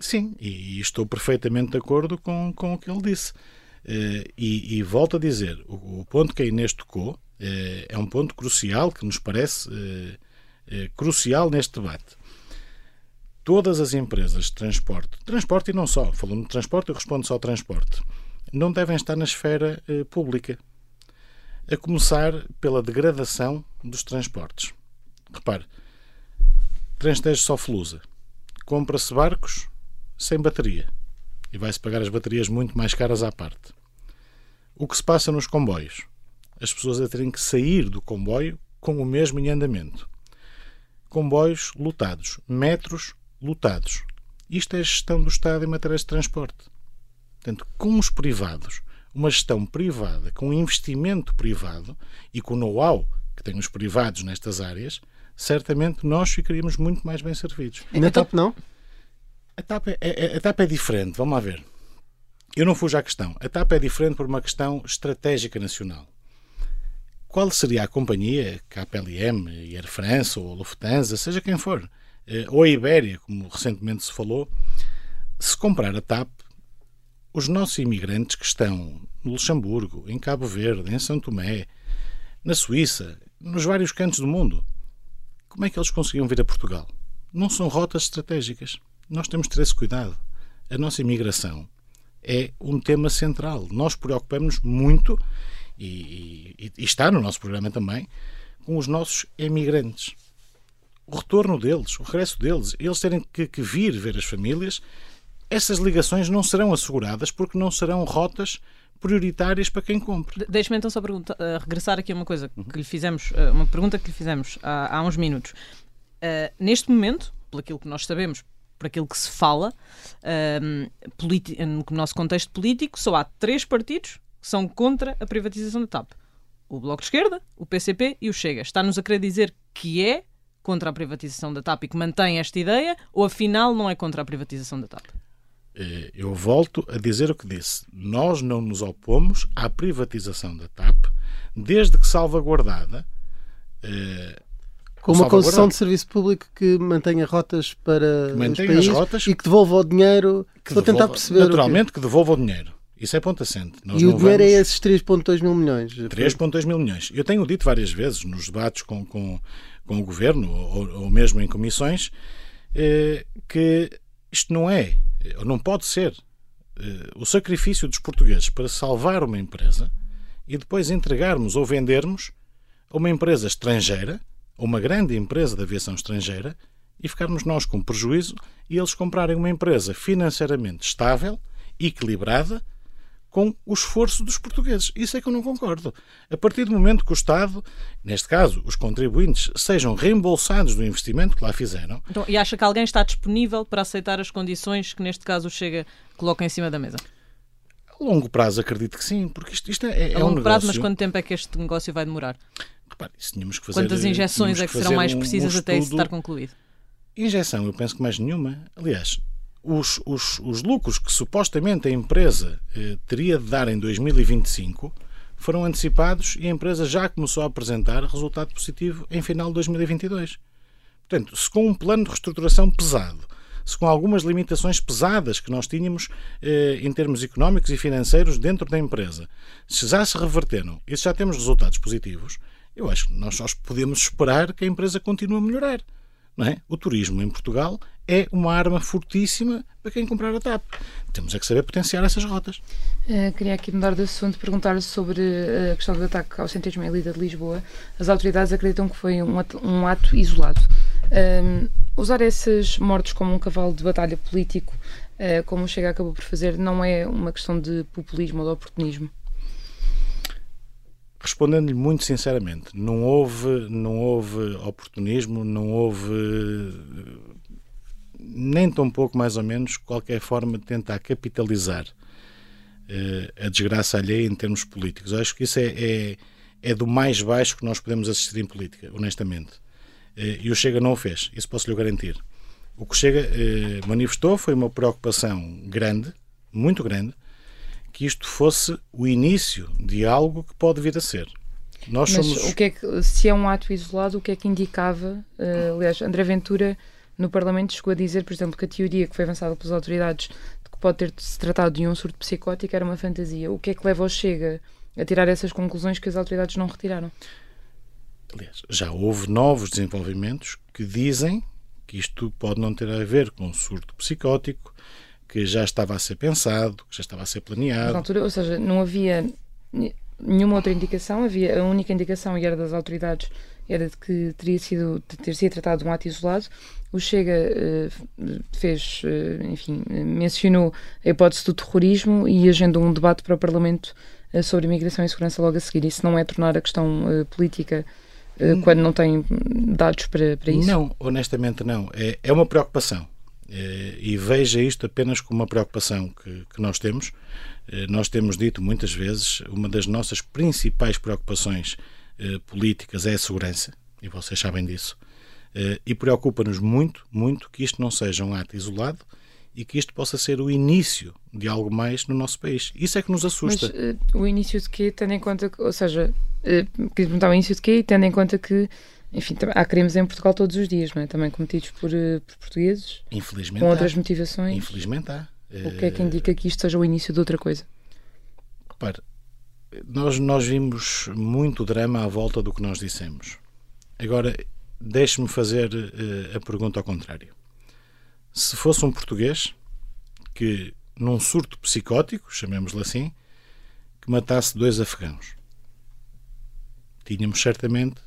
Sim, e, estou perfeitamente de acordo com, com o que ele disse. Eh, e, e volto a dizer, o, o ponto que a Inês tocou eh, é um ponto crucial que nos parece eh, eh, crucial neste debate. Todas as empresas de transporte, transporte e não só, falando de transporte, eu respondo só transporte, não devem estar na esfera eh, pública. A começar pela degradação dos transportes. Repare, Transtejo só flusa. Compra-se barcos sem bateria e vai-se pagar as baterias muito mais caras à parte. O que se passa nos comboios? As pessoas a terem que sair do comboio com o mesmo em andamento. Comboios lotados, metros lotados. Isto é a gestão do Estado em matérias de transporte. Portanto, com os privados, uma gestão privada, com investimento privado e com o know-how que têm os privados nestas áreas, certamente nós ficaríamos muito mais bem servidos. E na TAP não? A TAP é, é- a TAP é diferente, vamos lá ver. Eu não fujo à questão. A TAP é diferente por uma questão estratégica nacional. Qual seria a companhia, KPLM, Air France ou Lufthansa, seja quem for, ou a Ibéria, como recentemente se falou, se comprar a TAP, os nossos imigrantes que estão no Luxemburgo, em Cabo Verde, em São Tomé, na Suíça, nos vários cantos do mundo, como é que eles conseguiam vir a Portugal? Não são rotas estratégicas. Nós temos de ter esse cuidado. A nossa imigração é um tema central. Nós preocupamos-nos muito, e, e- e está no nosso programa também, com os nossos emigrantes. O retorno deles, o regresso deles, eles terem que, que vir ver as famílias, essas ligações não serão asseguradas porque não serão rotas prioritárias para quem compra. De- Deixe-me então só pergunta- uh, regressar aqui a uma coisa que lhe fizemos, uh, uma pergunta que lhe fizemos há, há uns minutos. Uh, neste momento, pelo aquilo que nós sabemos, por aquilo que se fala, politi- no nosso contexto político, só há três partidos que são contra a privatização da TAP. O Bloco de Esquerda, o PCP e o Chega. Está-nos a querer dizer que é contra a privatização da TAP e que mantém esta ideia, ou afinal não é contra a privatização da TAP? Eh, Eu volto a dizer o que disse. Nós não nos opomos à privatização da TAP, desde que salvaguardada. eh, Com uma concessão de serviço público que mantenha rotas para mantenha os as países rotas e que devolva o dinheiro. que Estou a tentar devolva- perceber. Naturalmente que devolva o dinheiro. Isso é ponto assente. Nós E o dinheiro vamos- é esses 3,2 mil milhões. 3,2 mil milhões. Eu tenho dito várias vezes nos debates com, com, com o governo ou, ou mesmo em comissões eh, que isto não é, ou não pode ser, eh, o sacrifício dos portugueses para salvar uma empresa e depois entregarmos ou vendermos a uma empresa estrangeira, a uma grande empresa de aviação estrangeira, e ficarmos nós com prejuízo e eles comprarem uma empresa financeiramente estável, equilibrada, com o esforço dos portugueses. Isso é que eu não concordo. A partir do momento que o Estado, neste caso os contribuintes, sejam reembolsados do investimento que lá fizeram, Então, e acha que alguém está disponível para aceitar as condições que neste caso Chega coloca em cima da mesa? a longo prazo acredito que sim, porque isto, isto é, é a um longo negócio... prazo, mas quanto tempo é que este negócio vai demorar? Repare, isso tínhamos que fazer, Quantas injeções é que serão mais um- precisas um até isso estudo- estar concluído? Injeção, eu penso que mais nenhuma. Aliás, os, os, os lucros que supostamente a empresa eh, teria de dar em 2025 foram antecipados e a empresa já começou a apresentar resultado positivo em final de 2022. Portanto, se com um plano de reestruturação pesado, se com algumas limitações pesadas que nós tínhamos eh, em termos económicos e financeiros dentro da empresa, se já se reverteram e se já temos resultados positivos, eu acho que nós só podemos esperar que a empresa continue a melhorar. É? O turismo em Portugal é uma arma fortíssima para quem comprar a TAP. Temos é que saber potenciar essas rotas. Eh, queria aqui mudar de assunto e perguntar sobre eh, a questão do ataque ao centésimo Elida de Lisboa. As autoridades acreditam que foi um ato, um ato isolado. Ahm, usar esses mortos como um cavalo de batalha político, uh, como o Chega acabou por fazer, não é uma questão de populismo ou de oportunismo? Respondendo-lhe muito sinceramente, não houve, não houve oportunismo, não houve nem tão pouco mais ou menos qualquer forma de tentar capitalizar uh, a desgraça alheia em termos políticos. Eu acho que isso é, é, é, do mais baixo que nós podemos assistir em política, honestamente. Uh, e o Chega não o fez, isso posso lhe garantir. O que o Chega uh, manifestou foi uma preocupação grande, muito grande, que isto fosse o início de algo que pode vir a ser. Nós Mas somos... o que é que, se é um ato isolado, o que é que indicava? Aliás, André Ventura no Parlamento chegou a dizer, por exemplo, que a teoria que foi avançada pelas autoridades de que pode ter-se tratado de um surto psicótico era uma fantasia. O que é que leva o Chega a tirar essas conclusões que as autoridades não retiraram? Aliás, já houve novos desenvolvimentos que dizem que isto pode não ter a ver com um surto psicótico, que já estava a ser pensado, que já estava a ser planeado. Na altura, ou seja, não havia nenhuma outra indicação, havia a única indicação e era das autoridades era de que teria sido ter sido tratado de um ato isolado. O Chega uh, fez, uh, enfim, mencionou a hipótese do terrorismo e agendou um debate para o Parlamento uh, sobre imigração e segurança logo a seguir. Isso não é tornar a questão política quando não tem dados para, para isso? Não, honestamente não. É, é uma preocupação. Eh, e veja isto apenas como uma preocupação que, que nós temos. Eh, nós temos dito muitas vezes, uma das nossas principais preocupações políticas é a segurança, e vocês sabem disso. E preocupa-nos muito, muito que isto não seja um ato isolado e que isto possa ser o início de algo mais no nosso país. Isso é que nos assusta. Mas uh, o início de quê, tendo em conta que, ou seja, uh, queria perguntar o início de quê, tendo em conta que enfim, há crimes em Portugal todos os dias, não é? Também cometidos por, eh, por portugueses. Infelizmente. Com outras motivações. Infelizmente há. O que é que indica que isto seja o início de outra coisa? Repare, nós, nós vimos muito drama à volta do que nós dissemos. Agora, deixe-me fazer uh, a pergunta ao contrário. Se fosse um português que, num surto psicótico, chamemos-lhe assim, que matasse dois afegãos, tínhamos certamente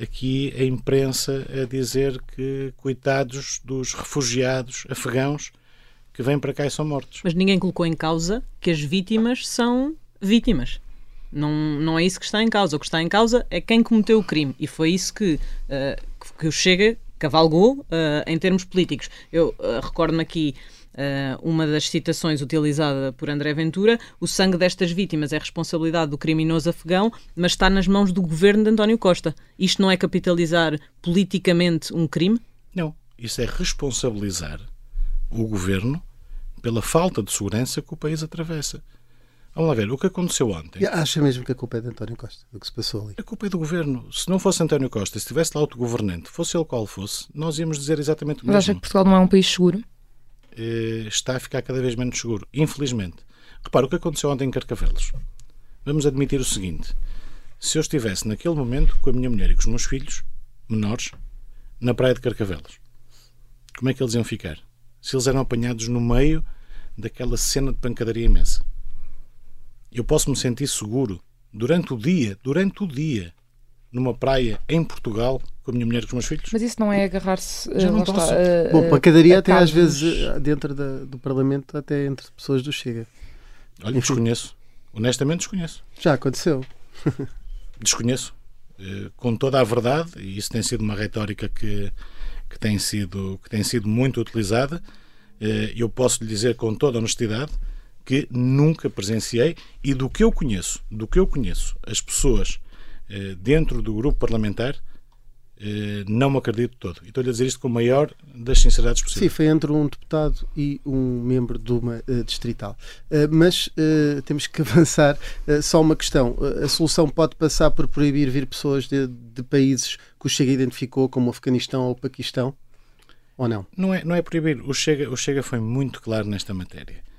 aqui a imprensa a dizer que coitados dos refugiados afegãos que vêm para cá e são mortos. Mas ninguém colocou em causa que as vítimas são vítimas. Não, não é isso que está em causa. O que está em causa é quem cometeu o crime. E foi isso que, uh, que o Chega cavalgou uh, em termos políticos. Eu uh, recordo-me aqui Uh, uma das citações utilizada por André Ventura: o sangue destas vítimas é responsabilidade do criminoso afegão, mas está nas mãos do governo de António Costa. Isto não é capitalizar politicamente um crime? Não. Isso é responsabilizar o governo pela falta de segurança que o país atravessa. Vamos lá ver, o que aconteceu ontem. Acha mesmo que a culpa é de António Costa, do que se passou ali? A culpa é do governo. Se não fosse António Costa, se estivesse lá outro governante, fosse ele qual fosse, nós íamos dizer exatamente o mesmo. Mas acha que Portugal não é um país seguro? Eh, está a ficar cada vez menos seguro, infelizmente. Repara, o que aconteceu ontem em Carcavelos. Vamos admitir o seguinte: se eu estivesse naquele momento com a minha mulher e com os meus filhos, menores, na praia de Carcavelos, como é que eles iam ficar? Se eles eram apanhados no meio daquela cena de pancadaria imensa. Eu posso me sentir seguro durante o dia, durante o dia, numa praia em Portugal com a minha mulher e com os meus filhos. Mas isso não é agarrar-se. Já não. Está, uh, Bom, pancadaria até às vezes dentro da, do Parlamento, até entre pessoas do Chega. Olha, Enfim. desconheço. Honestamente desconheço. Já aconteceu. desconheço. Com toda a verdade, e isso tem sido uma retórica que, que, tem, sido, que tem sido muito utilizada, eu posso lhe dizer com toda a honestidade que nunca presenciei e do que eu conheço, do que eu conheço, as pessoas eh, dentro do grupo parlamentar, eh, não me acredito todo. E estou-lhe a dizer isto com a maior das sinceridades possíveis. Sim, foi entre um deputado e um membro de uma uh, distrital. Uh, mas uh, temos que avançar. só uma questão: a solução pode passar por proibir vir pessoas de, de, países que o Chega identificou como Afeganistão ou Paquistão? Ou não? Não é, não é proibir. O Chega, o Chega foi muito claro nesta matéria.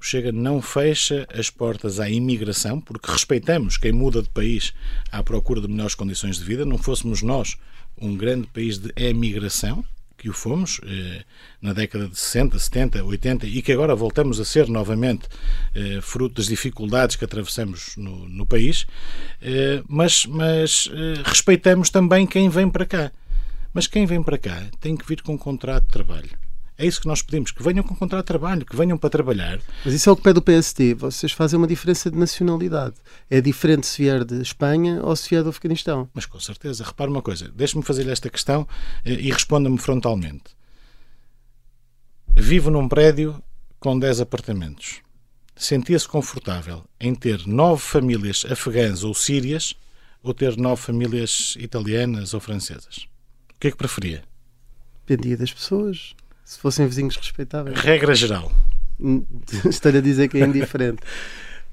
O Chega não fecha as portas à imigração, porque respeitamos quem muda de país à procura de melhores condições de vida. Não fôssemos nós um grande país de emigração, que o fomos eh, na década de 60, 70, 80 e que agora voltamos a ser novamente eh, fruto das dificuldades que atravessamos no, no país, eh, mas, mas respeitamos também quem vem para cá. Mas quem vem para cá tem que vir com um contrato de trabalho. É isso que nós pedimos, que venham com contrato de trabalho, que venham para trabalhar. Mas isso é o que pede o PSD. Vocês fazem uma diferença de nacionalidade. É diferente se vier de Espanha ou se vier do Afeganistão. Mas com certeza, repare uma coisa, deixe-me fazer-lhe esta questão eh, e responda-me frontalmente. Vivo num prédio com 10 apartamentos. Sentia-se confortável em ter nove famílias afegãs ou sírias ou ter nove famílias italianas ou francesas? O que é que preferia? Dependia das pessoas. Se fossem vizinhos respeitáveis. Regra geral. Estou-lhe a dizer que é indiferente.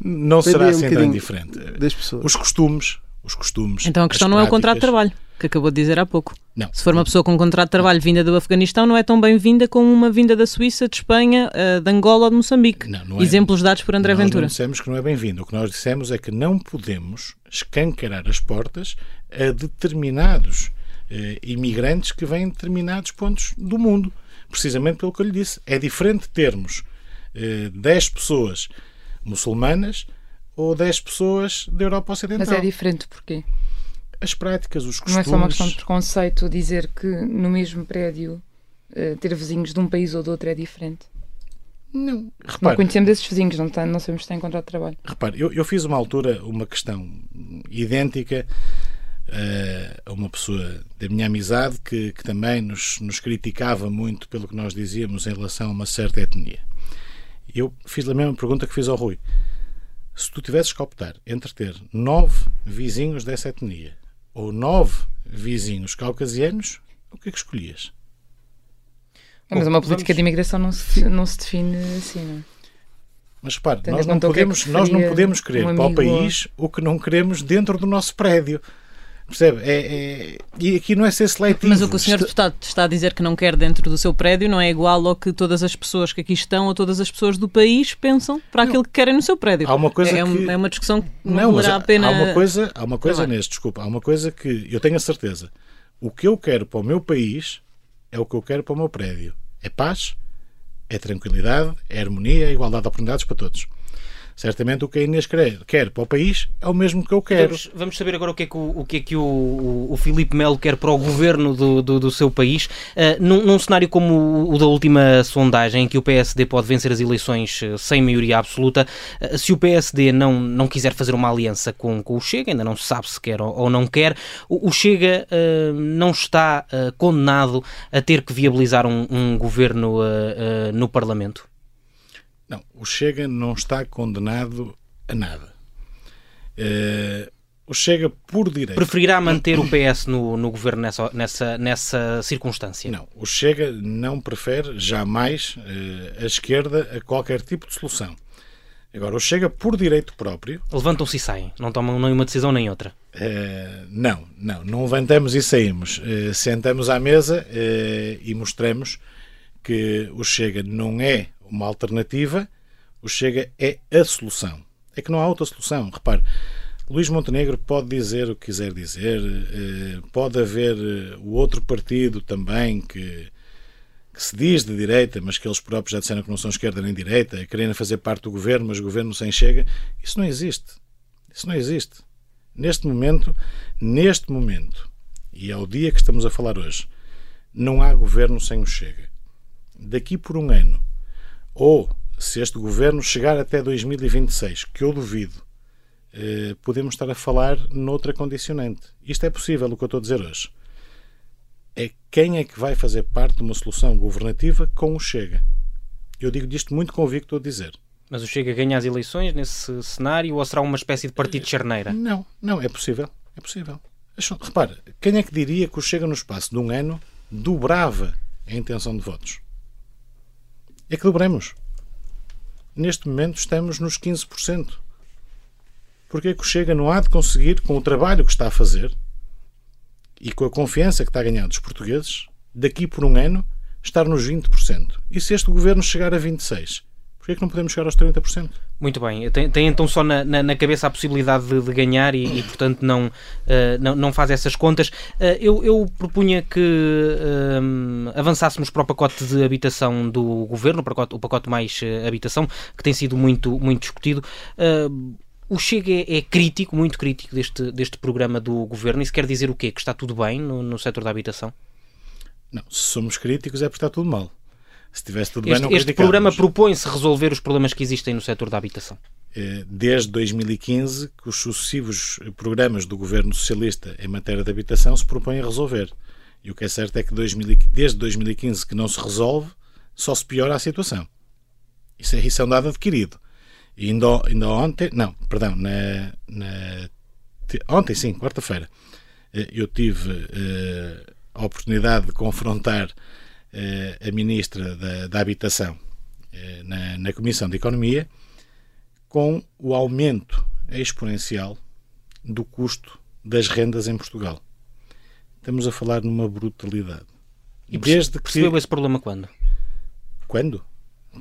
Não será um assim tão bocadinho indiferente. Das pessoas. Os costumes, os costumes. Então a questão não é o contrato de trabalho, que acabou de dizer há pouco. Não. Se for uma pessoa com um contrato de trabalho vinda do Afeganistão, não é tão bem-vinda como uma vinda da Suíça, de Espanha, eh, de Angola ou de Moçambique. não é- Exemplos dados por André nós Ventura. não dissemos que não é bem-vindo. O que nós dissemos é que não podemos escancarar as portas a determinados eh, imigrantes que vêm de determinados pontos do mundo. Precisamente pelo que eu lhe disse. É diferente termos eh, 10 pessoas muçulmanas ou 10 pessoas da Europa Ocidental. Mas é diferente porquê? As práticas, os Não costumes. é só uma questão de preconceito dizer que no mesmo prédio eh, ter vizinhos de um país ou de outro é diferente. Não. Não Repare, conhecemos esses vizinhos, não, tem, não sabemos se têm contrato de trabalho. Repare, eu, eu fiz uma altura uma questão idêntica a uma pessoa da minha amizade que, que também nos, nos criticava muito pelo que nós dizíamos em relação a uma certa etnia. Eu fiz a mesma pergunta que fiz ao Rui. Se tu tivesses que optar entre ter nove vizinhos dessa etnia ou nove vizinhos caucasianos, o que é que escolhias? Mas Bom, uma política vamos- de imigração não se, não se define assim, não é? Mas repare, nós não, é podemos, nós não podemos querer um para o amigo ou- país o que não queremos dentro do nosso prédio. Percebe? É, é- E aqui não é ser seletivo. Mas o que o senhor Isto- está, está a dizer que não quer dentro do seu prédio não é igual ao que todas as pessoas que aqui estão ou todas as pessoas do país pensam para aquilo que querem no seu prédio. Há uma coisa é, que- é uma discussão que não, Não, a pena. há uma coisa, há uma coisa neste, desculpa, há uma coisa que eu tenho a certeza. O que eu quero para o meu país é o que eu quero para o meu prédio. É paz, é tranquilidade, é harmonia, é igualdade de oportunidades para todos. Certamente o que a Inês quer, quer para o país é o mesmo que eu quero. Vamos, vamos saber agora o que é que o, o, que é que o, o, Filipe Melo quer para o governo do, do, do seu país. Uh, num, num cenário como o, da última sondagem, em que o PSD pode vencer as eleições uh, sem maioria absoluta, uh, se o PSD não, não quiser fazer uma aliança com, com o Chega, ainda não se sabe se quer ou, ou não quer, o, o Chega uh, não está condenado a ter que viabilizar um, um governo no Parlamento? Não, o Chega não está condenado a nada. Eh, o Chega, por direito. Preferirá manter o PS no, no governo nessa, nessa, nessa circunstância? Não, o Chega não prefere jamais eh, a esquerda a qualquer tipo de solução. Agora, o Chega, por direito próprio. Levantam-se e saem, não tomam nem uma decisão nem outra. eh, não, não, não levantamos e saímos. Eh, sentamos à mesa e mostramos que o Chega não é uma alternativa, o Chega é a solução. É que não há outra solução. Repare, Luís Montenegro pode dizer o que quiser dizer, eh, pode haver eh, o outro partido também que, que se diz de direita, mas que eles próprios já disseram que não são esquerda nem direita, querendo fazer parte do governo, mas o governo sem chega. Isso não existe. Isso não existe. Neste momento, neste momento, e é o dia que estamos a falar hoje, não há governo sem o Chega. Daqui por um ano, ou se este governo chegar até 2026, que eu duvido, eh, podemos estar a falar noutra condicionante. Isto é possível, o que eu estou a dizer hoje. É quem é que vai fazer parte de uma solução governativa com o Chega. Eu digo disto muito convicto a dizer. Mas o Chega ganha as eleições nesse cenário ou será uma espécie de partido de charneira? Não, não, é possível. É possível. Repare, quem é que diria que o Chega no espaço de um ano dobrava a intenção de votos? Que dobremos. Neste momento estamos nos 15%. Porque é que o Chega não há de conseguir, com o trabalho que está a fazer e com a confiança que está a ganhar dos portugueses, daqui por um ano, estar nos 20%? E se este governo chegar a 26%? Porquê é que não podemos chegar aos 30%? Muito bem. Tem, tem então só na, na, na cabeça a possibilidade de, de ganhar e, e, portanto, não, uh, não, não faz essas contas. Uh, eu, eu propunha que uh, avançássemos para o pacote de habitação do governo, o pacote, o pacote mais habitação, que tem sido muito, muito discutido. o Chega é, é, crítico, muito crítico deste, deste programa do governo. Isso quer dizer o quê? Que está tudo bem no, no setor da habitação? Não, se somos críticos é porque está tudo mal. Se tudo Este, bem, não este programa propõe-se resolver os problemas que existem no setor da habitação. Eh, Desde 2015 que os sucessivos programas do governo socialista em matéria de habitação se propõem a resolver. E o que é certo é que 2000 e- desde 2015 que não se resolve, só se piora a situação. Isso é, isso é um dado adquirido. E ainda, ainda ontem, não, perdão, na, na- te- ontem sim, quarta-feira, eh, eu tive eh, a oportunidade de confrontar a ministra da, da Habitação eh, na, na Comissão de Economia com o aumento exponencial do custo das rendas em Portugal. Estamos a falar numa brutalidade. E Desde que... percebeu esse problema quando? Quando?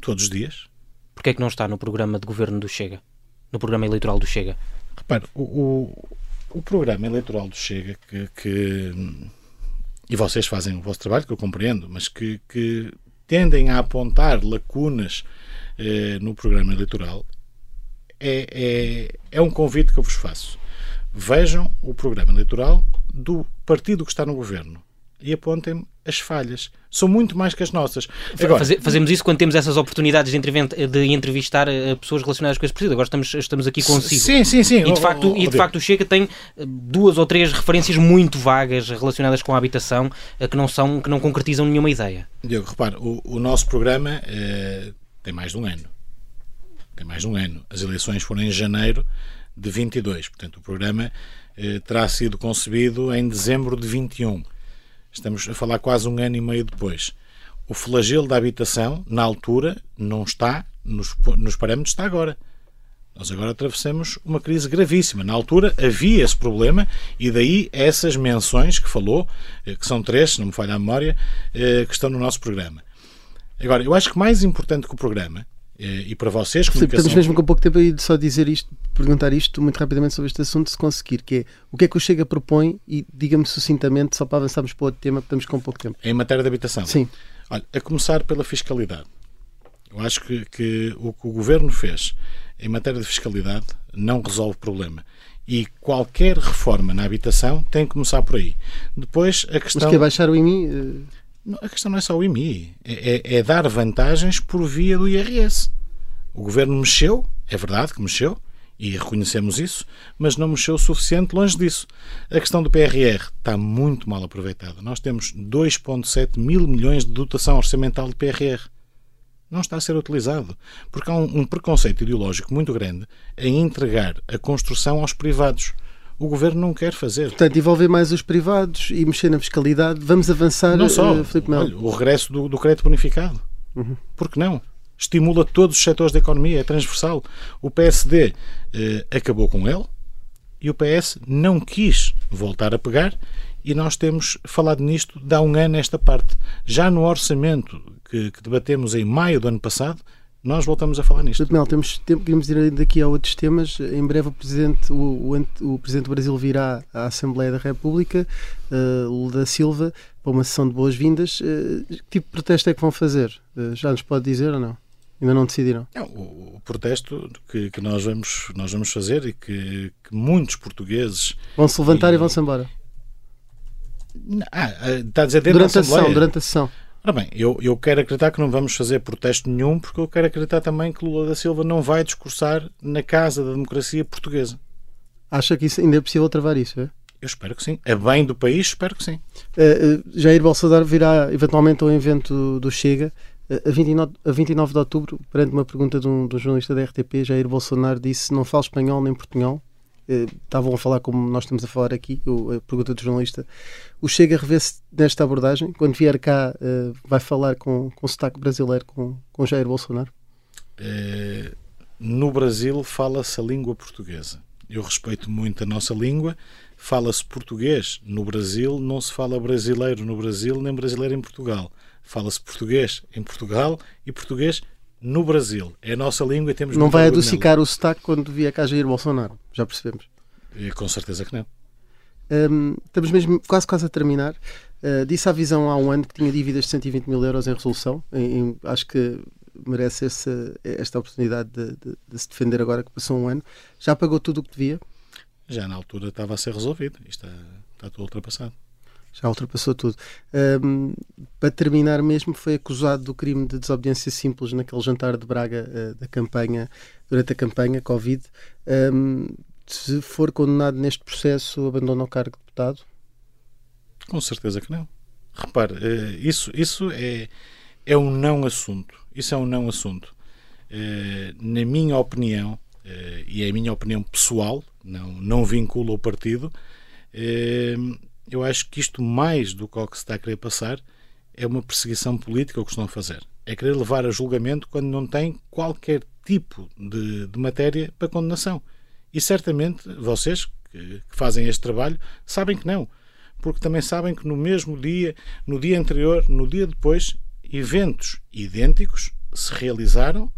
Todos os dias. Porquê é que não está no programa de governo do Chega? No programa eleitoral do Chega? Repare, o, o, o programa eleitoral do Chega que, que- e vocês fazem o vosso trabalho, que eu compreendo, mas que, que tendem a apontar lacunas eh, no programa eleitoral, é, é, é um convite que eu vos faço. Vejam o programa eleitoral do partido que está no governo e apontem as falhas. São muito mais que as nossas. Agora, Faze- fazemos isso quando temos essas oportunidades de, de entrevistar eh, pessoas relacionadas com esse partido. Agora estamos, estamos aqui consigo. Sim, sim, sim. E de facto, oh, e de facto o Chega tem eh, duas ou três referências muito vagas relacionadas com a habitação eh, que não, são, que não concretizam nenhuma ideia. Diogo, repare, o, o nosso programa eh, tem mais de um ano. Tem mais de um ano. As eleições foram em janeiro de 22. Portanto, o programa eh, terá sido concebido em dezembro de 21. Estamos a falar quase um ano e meio depois. O flagelo da habitação, na altura, não está nos, nos parâmetros, está agora. Nós agora atravessamos uma crise gravíssima. Na altura havia esse problema e daí essas menções que falou, eh, que são três, se não me falha a memória, eh, que estão no nosso programa. Agora, eu acho que mais importante que o programa, e para vocês, comunicação... estamos mesmo com pouco tempo aí de só dizer isto, perguntar isto muito rapidamente sobre este assunto, se conseguir, que é o que é que o Chega propõe e diga-me sucintamente, só para avançarmos para outro tema, estamos com pouco tempo. Em matéria de habitação? Sim. Olha, a começar pela fiscalidade. Eu acho que, que o que o governo fez em matéria de fiscalidade não resolve o problema. E qualquer reforma na habitação tem que começar por aí. Depois, a questão. Mas que é baixar o IMI? eh, Não, a questão não é só o IMI. É, é- é dar vantagens por via do IRS. O governo mexeu, é verdade que mexeu, e reconhecemos isso, mas não mexeu o suficiente longe disso. A questão do PRR está muito mal aproveitada. Nós temos 2,7 mil milhões de dotação orçamental de PRR. Não está a ser utilizado. Porque há um, um preconceito ideológico muito grande em entregar a construção aos privados. O governo não quer fazer. Portanto, envolver mais os privados e mexer na fiscalidade. Vamos avançar, Não só. Filipe Melo. Olha, o regresso do, do crédito bonificado. Uhum. Por que não? Estimula todos os setores da economia, é transversal. O PSD eh, acabou com ele e o PS não quis voltar a pegar e nós temos falado nisto de há um ano esta parte. Já no orçamento que, que debatemos em maio do ano passado, nós voltamos a falar nisto. Melo, temos tempo, queremos ir daqui a outros temas. Em breve o Presidente, o, o, o Presidente do Brasil virá à Assembleia da República, eh, Lula da Silva, para uma sessão de boas-vindas. Eh, que tipo de protesto é que vão fazer? Eh, já nos pode dizer ou não? Ainda não decidiram? Não, o, o protesto que, que nós, vamos, nós vamos fazer e que, que muitos portugueses. Vão-se levantar e, vão-se embora. Ah, ah, está a dizer dentro Durante da a sessão, Assembleia? durante a sessão. Ora bem, eu, eu quero acreditar que não vamos fazer protesto nenhum, porque eu quero acreditar também que Lula da Silva não vai discursar na Casa da Democracia Portuguesa. Acha que isso ainda é possível travar isso? É? Eu espero que sim. A bem do país, espero que sim. Uh, uh, Jair Bolsonaro virá eventualmente ao evento do Chega. Uh, a, 29, a 29 de outubro, perante uma pergunta de um, de um jornalista da RTP, Jair Bolsonaro disse não falo espanhol nem portunhol. Uh, estavam a falar como nós estamos a falar aqui, a pergunta do jornalista. O Chega revê-se nesta abordagem? Quando vier cá, uh, vai falar com, com sotaque brasileiro com, com Jair Bolsonaro? Eh, no Brasil fala-se a língua portuguesa. Eu respeito muito a nossa língua. Fala-se português no Brasil, não se fala brasileiro no Brasil, nem brasileiro em Portugal. Fala-se português em Portugal e português no Brasil. É a nossa língua e temos Não vai adocicar o sotaque quando vier cá Jair Bolsonaro, já percebemos. nela. Eh, Com certeza que não. Um, estamos mesmo quase quase a terminar. Uh, disse à visão há um ano que tinha dívidas de 120 mil euros em resolução. Em- em- acho que merece essa, esta oportunidade de, de- de se defender agora que passou um ano. Já pagou tudo o que devia? Já na altura estava a ser resolvido. Está, está tudo ultrapassado. Já ultrapassou tudo. Um, para terminar mesmo, foi acusado do crime de desobediência simples naquele jantar de Braga uh, da campanha, durante a campanha Covid. Um, se for condenado neste processo, abandona o cargo de deputado? Com certeza que não. Repare, uh, isso, isso é, é um não assunto. Isso é um não assunto. Uh, na minha opinião, e é a minha opinião pessoal, não, não vinculo o partido, eu acho que isto, mais do que o que se está a querer passar, é uma perseguição política o que estão a fazer. É querer levar a julgamento quando não tem qualquer tipo de, de matéria para condenação. E certamente vocês que, que fazem este trabalho sabem que não. Porque também sabem que no mesmo dia, no dia anterior, no dia depois, eventos idênticos se realizaram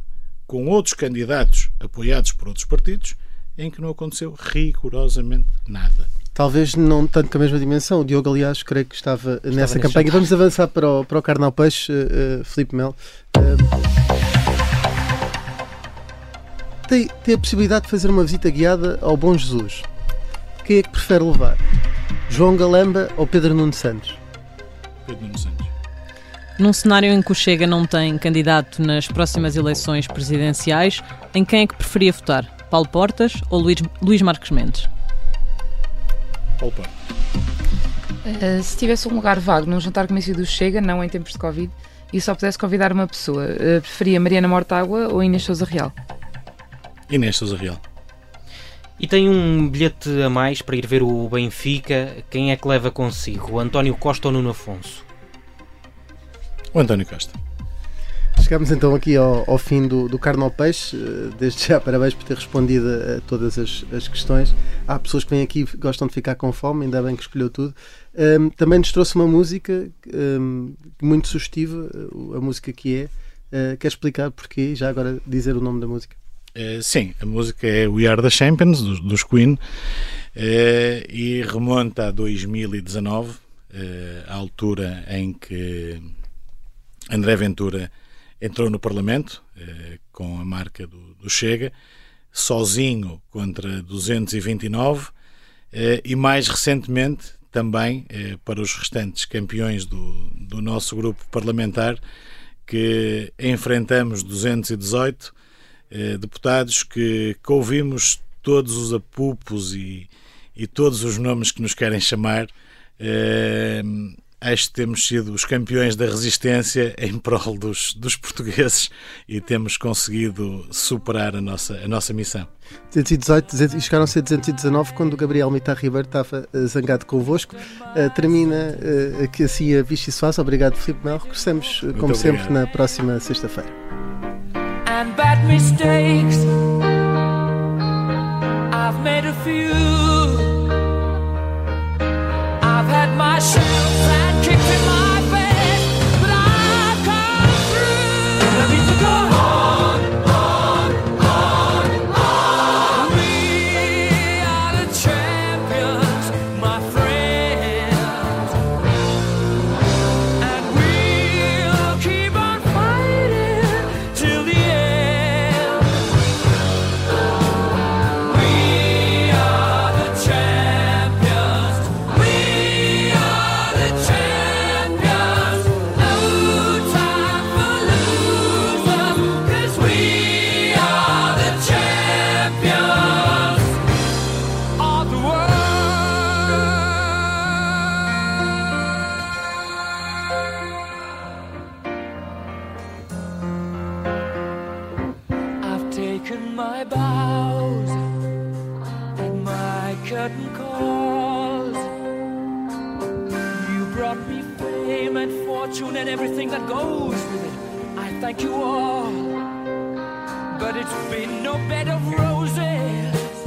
com outros candidatos apoiados por outros partidos em que não aconteceu rigorosamente nada. Talvez não tanto com a mesma dimensão. O Diogo, aliás, creio que estava, estava nessa campanha. Jantar. Vamos avançar para o, para o Carnal Peixe, uh, uh, Filipe Mel. Uh, tem, tem a possibilidade de fazer uma visita guiada ao Bom Jesus. Quem é que prefere levar? João Galamba ou Pedro Nuno Santos? Pedro Nuno Santos. Num cenário em que o Chega não tem candidato nas próximas eleições presidenciais, em quem é que preferia votar? Paulo Portas ou Luís, Luís Marques Mendes? Portas. Uh, se tivesse um lugar vago num jantar conhecido do Chega, não em tempos de Covid, e só pudesse convidar uma pessoa, uh, preferia Mariana Mortágua ou Inês Souza Real? Inês Souza Real. E tem um bilhete a mais para ir ver o Benfica. Quem é que leva consigo? O António Costa ou Nuno Afonso? O António Costa. Chegamos então aqui ao, ao fim do, do Carne ao Peixe. Eh, desde já, parabéns por ter respondido a, todas as, as, questões. Há pessoas que vêm aqui e gostam de ficar com fome, ainda bem que escolheu tudo. Um, também nos trouxe uma música um, muito sugestiva, eh, a música que é. Uh, quer explicar porquê? Já agora dizer o nome da música? Uh, sim, a música é We Are the Champions, dos, dos Queen, uh, e remonta a 2019, à altura em que André Ventura entrou no Parlamento eh, com a marca do, do, Chega, sozinho contra 229 eh, e mais recentemente também eh, para os restantes campeões do, do nosso grupo parlamentar que enfrentamos 218 eh, deputados que, que, ouvimos todos os apupos e, e todos os nomes que nos querem chamar acho que temos sido os campeões da resistência em prol dos, dos portugueses e temos conseguido superar a nossa, a nossa missão. 218 e chegaram a ser 219 quando o Gabriel Mitar Ribeiro estava uh, zangado convosco. Uh, termina uh, aqui assim a Vichy Soares. Obrigado, Filipe Mel. Regressamos, como obrigado. sempre, na próxima sexta-feira. And bad mistakes I've made a few I've had my share brought me fame and fortune and everything that goes with it. I thank you all. But it's been no bed of roses,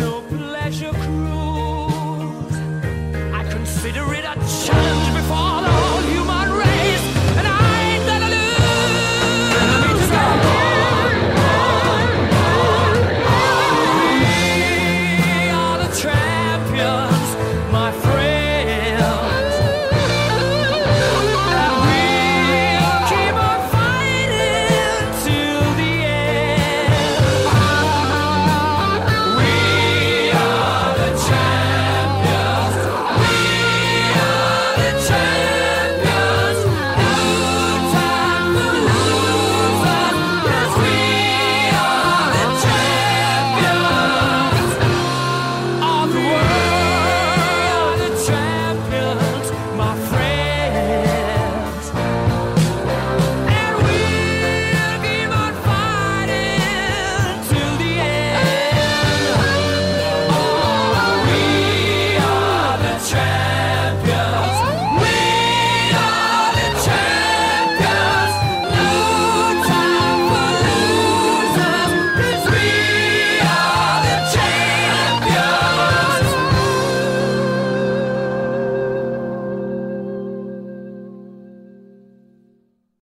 no pleasure cruise. I consider it a challenge before.